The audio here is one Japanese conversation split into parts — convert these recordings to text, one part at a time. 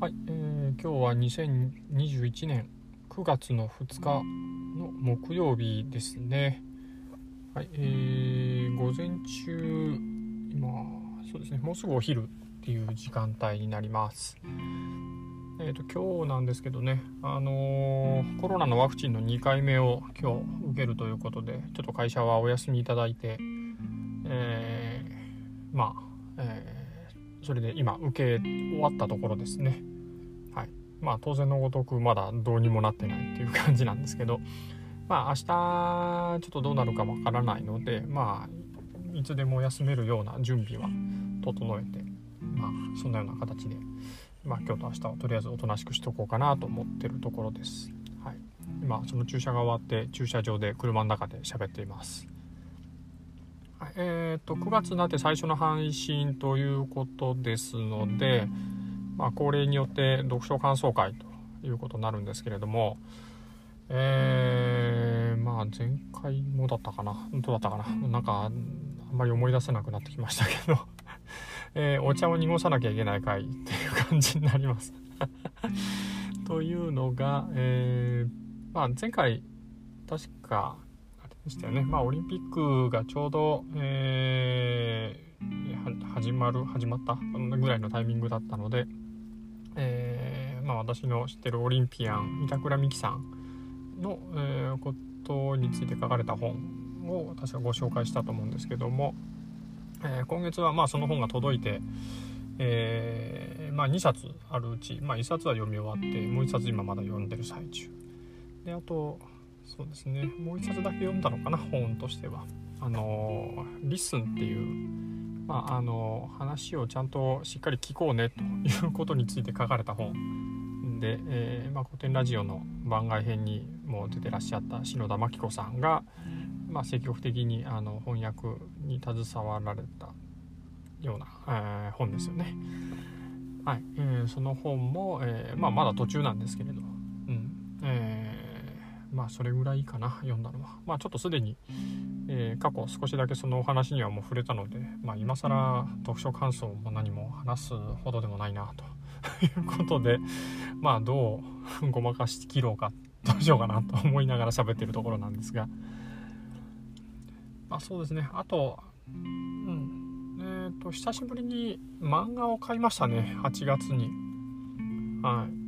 はい、えー、今日は2021年9月の2日の木曜日ですね。はい、えー、午前中、今、そうですね、もうすぐお昼っていう時間帯になります。えーと、今日なんですけどね、あのー、コロナのワクチンの2回目を今日受けるということで、ちょっと会社はお休みいただいて、えー、まあ、えー、それで今受け終わったところですね。まあ当然のごとくまだどうにもなってないっていう感じなんですけどまあ明日ちょっとどうなるかわからないのでまあいつでも休めるような準備は整えてまあそんなような形でまあ今日と明日はとりあえずおとなしくしとこうかなと思ってるところです。はい、今その駐車が終わって駐車場で車の中で喋っています。えーと、と9月になって最初の配信ということですので、まあ、恒例によって読書感想会ということになるんですけれども、えー、まあ前回もだったかな？どうだったかな？なんかあんまり思い出せなくなってきましたけど。えー、お茶を濁さなきゃいけない回っていう感じになります。というのが、えー、まあ、前回確かあれでしたよね、まあ、オリンピックがちょうど、えー、始まる始まったぐらいのタイミングだったので、まあ、私の知ってるオリンピアン板倉美樹さんの、えー、ことについて書かれた本を確かご紹介したと思うんですけども、えー、今月はまあその本が届いて、えまあ、2冊あるうち、まあ、1冊は読み終わってもう1冊今まだ読んでる最中。であとそうですねもう1冊だけ読んだのかな本としては。あの「 LISTEN」っていうまあ、あの話をちゃんとしっかり聞こうねということについて書かれた本で、えー、まあ、コテンラジオの番外編にも出てらっしゃった篠田真貴子さんが、まあ、積極的にあの翻訳に携わられたような、えー、本ですよね。はいえー、その本も、えまあ、まだ途中なんですけれど、うんえまあそれぐらいかな読んだのは。まあちょっとすでにえ、過去少しだけそのお話にはもう触れたので、まあ、今更読書感想も何も話すほどでもないなということでまあどう ごまかし切ろうかどうしようかなと思いながら喋ってるところなんですが。まあそうですね。あとうん。えっ、ー、と久しぶりに漫画を買いましたね。8月に。はい。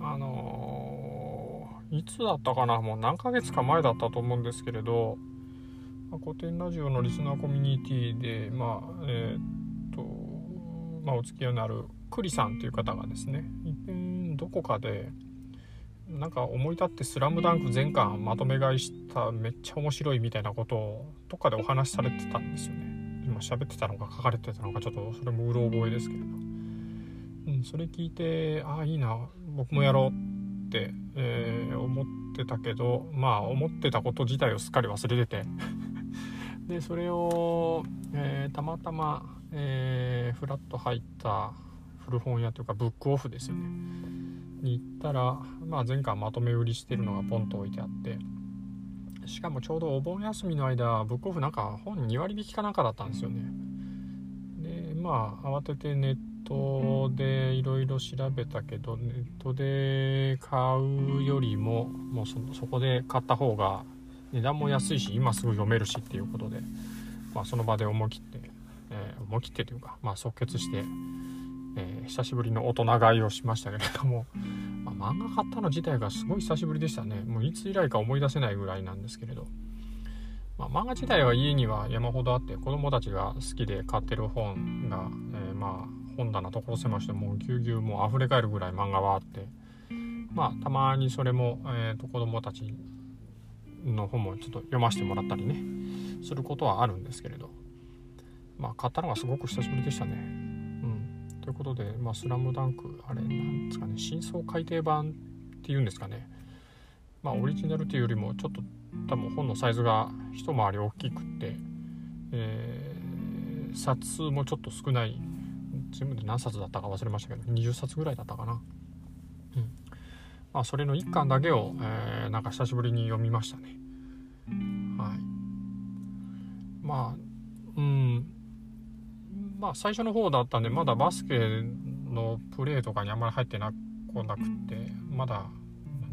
あのー、いつだったかな？もう何ヶ月か前だったと思うんですけれど。ま、古典ラジオのリスナーコミュニティでまあえー、っとまあお付き合いのある栗さんという方がですねどこかでなんか思い立って「スラムダンク全巻まとめ買いしためっちゃ面白いみたいなことをどっかでお話しされてたんですよね。今喋ってたのか書かれてたのかちょっとそれもうろ覚えですけれど、うん、それ聞いてああいいな。僕もやろうって、えー、思ってたけどまあ思ってたこと自体をすっかり忘れてて。でそれを、えー、たまたま、えー、フラッと入った古本屋というかブックオフですよね。行ったら、まあ、前回まとめ売りしてるのがポンと置いてあってしかもちょうどお盆休みの間ブックオフなんか本2割引きかなんかだったんですよね。でまあ慌ててネットでいろいろ調べたけどネットで買うよりももうそこで買った方が値段も安いし今すぐ読めるしっていうことで、まあ、その場で思い切って、えー、思い切ってというか、まあ、即決して、えー、久しぶりの大人買いをしましたけれども、まあ、漫画買ったの自体がすごい久しぶりでしたね。もういつ以来か思い出せないぐらいなんですけれど、まあ、漫画自体は家には山ほどあって子供たちが好きで買ってる本が、えー、まあ本棚所狭しともうぎゅうぎゅうもう溢れ返るぐらい漫画はあってまあたまにそれも、えーと、と子供たちの本もちょっと読ませてもらったりねすることはあるんですけれど。まあ買ったのがすごく久しぶりでしたね。ということで「まあ、スラムダンクあれなんですかね真相改訂版っていうんですかねまあオリジナルというよりもちょっと多分本のサイズが一回り大きくて、えー、冊数もちょっと少ない全部で何冊だったか忘れましたけど20冊ぐらいだったかな。うんまあ、それの1巻だけを、えー、なんか久しぶりに読みましたね。はい。まあ、うん。まあ最初の方だったんでまだバスケのプレーとかにあんまり入ってなこなくてまだ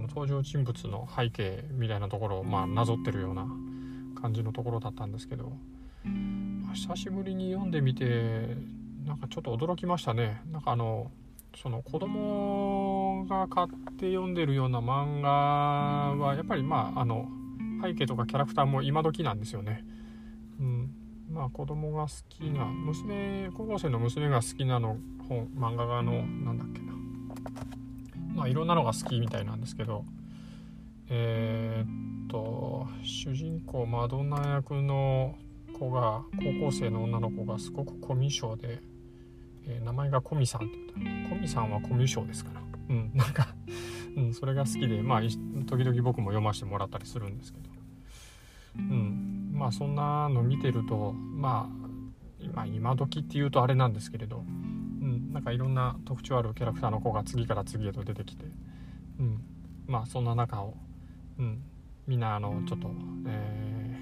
登場人物の背景みたいなところをまあなぞってるような感じのところだったんですけど、まあ、久しぶりに読んでみてなんかちょっと驚きましたねなんかあのその子供が買って読んでるような漫画はやっぱりまああの背景とかキャラクターも今時なんですよね。うん、まあ子供が好きな娘高校生の娘が好きなの本漫画家のなんだっけな。まあいろんなのが好きみたいなんですけどえー、っと主人公マドンナ役の子が高校生の女の子がすごくコミュ障で、えー、名前がコミさんって言ったコミさんはコミュ障ですから。うんなんかうん、それが好きでまあ時々僕も読ませてもらったりするんですけど。うん。まあそんなの見てるとまあ今今時っていうとあれなんですけれどうんなんかいろんな特徴あるキャラクターの子が次から次へと出てきて、うん、まあそんな中を、うん、みんなあのちょっと、え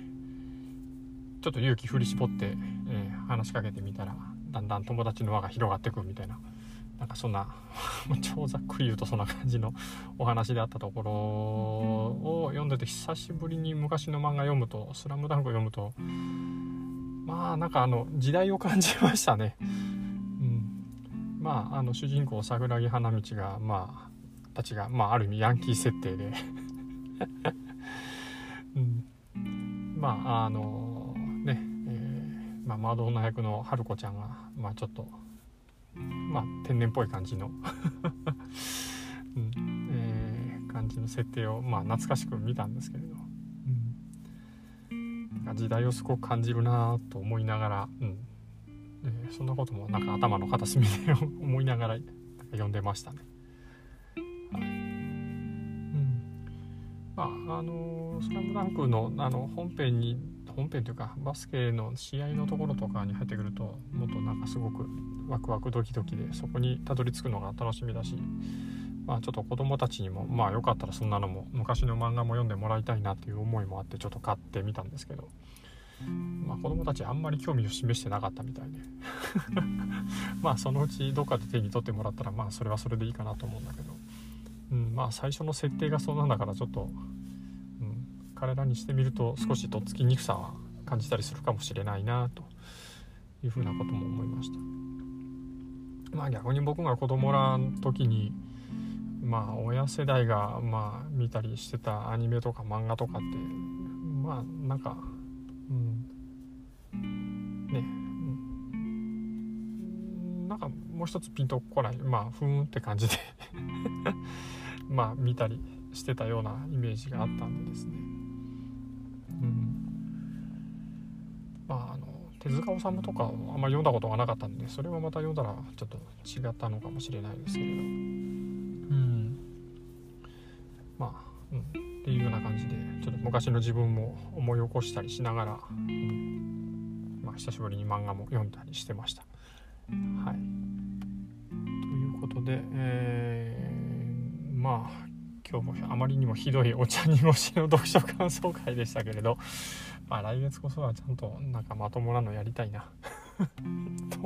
ー、ちょっと勇気振り絞って、えー、話しかけてみたらだんだん友達の輪が広がってくみたいななんかそんな 超ざっくり言うとそんな感じのお話であったところを読んでて久しぶりに昔の漫画読むと「スラムダンク読むとまあなんかあの時代を感じましたね。まあ、あの主人公桜木花道が、まあ、たちが、まあ、ある意味ヤンキー設定で。うん、まああのね、えーまあ、マドンナ役の春子ちゃんが、まあ、ちょっと、まあ、天然っぽい感じの。うん。えー、感じの設定を、まあ、懐かしく見たんですけれど、うん、時代をすごく感じるなと思いながら、うん。えー、そんなこともなんか頭の片隅で 思いながら読んでましたね。まああの「スラムダンクのあの本編に本編というかバスケの試合のところとかに入ってくるともっとなんかすごくワクワクドキドキでそこにたどり着くのが楽しみだし、まあ、ちょっと子供たちにもまあよかったらそんなのも昔の漫画も読んでもらいたいなっていう思いもあってちょっと買ってみたんですけど。まあ、子供たちあんまり興味を示してなかったみたいで まあそのうちどっかで手に取ってもらったらまあそれはそれでいいかなと思うんだけど、うん、まあ最初の設定がそうなんだからちょっと、うん、彼らにしてみると少しとっつきにくさは感じたりするかもしれないなというふうなことも思いました。まあ逆に僕が子供らの時にまあ親世代がまあ見たりしてたアニメとか漫画とかってまあなんかうんね、うん、なんかもう一つピンとこないまあふーんって感じで。まあ見たりしてたようなイメージがあったんでですね。うん。まああの手塚治虫とかあんまり読んだことがなかったんでそれはまた読んだらちょっと違ったのかもしれないですけれど。うん。まあうん。っていうような感じでちょっと昔の自分も思い起こしたりしながら、うん。まあ、久しぶりに漫画も読んだりしてました。はい、ということで、えー、まあ今日もあまりにもひどいお茶煮干しの読書感想会でしたけれど、まあ、来月こそはちゃんとなんかまともなのやりたいな と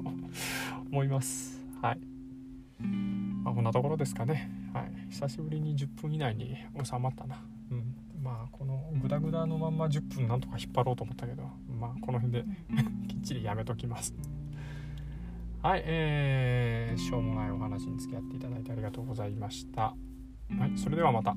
思います。はい。まあ、こんなところですかね。はい。久しぶりに10分以内に収まったな。うん、まあこのグダグダのまんま10分なんとか引っ張ろうと思ったけどまあこの辺で きっちりやめときますはいえー、しょうもないお話に付き合っていただいてありがとうございましたはいそれではまた。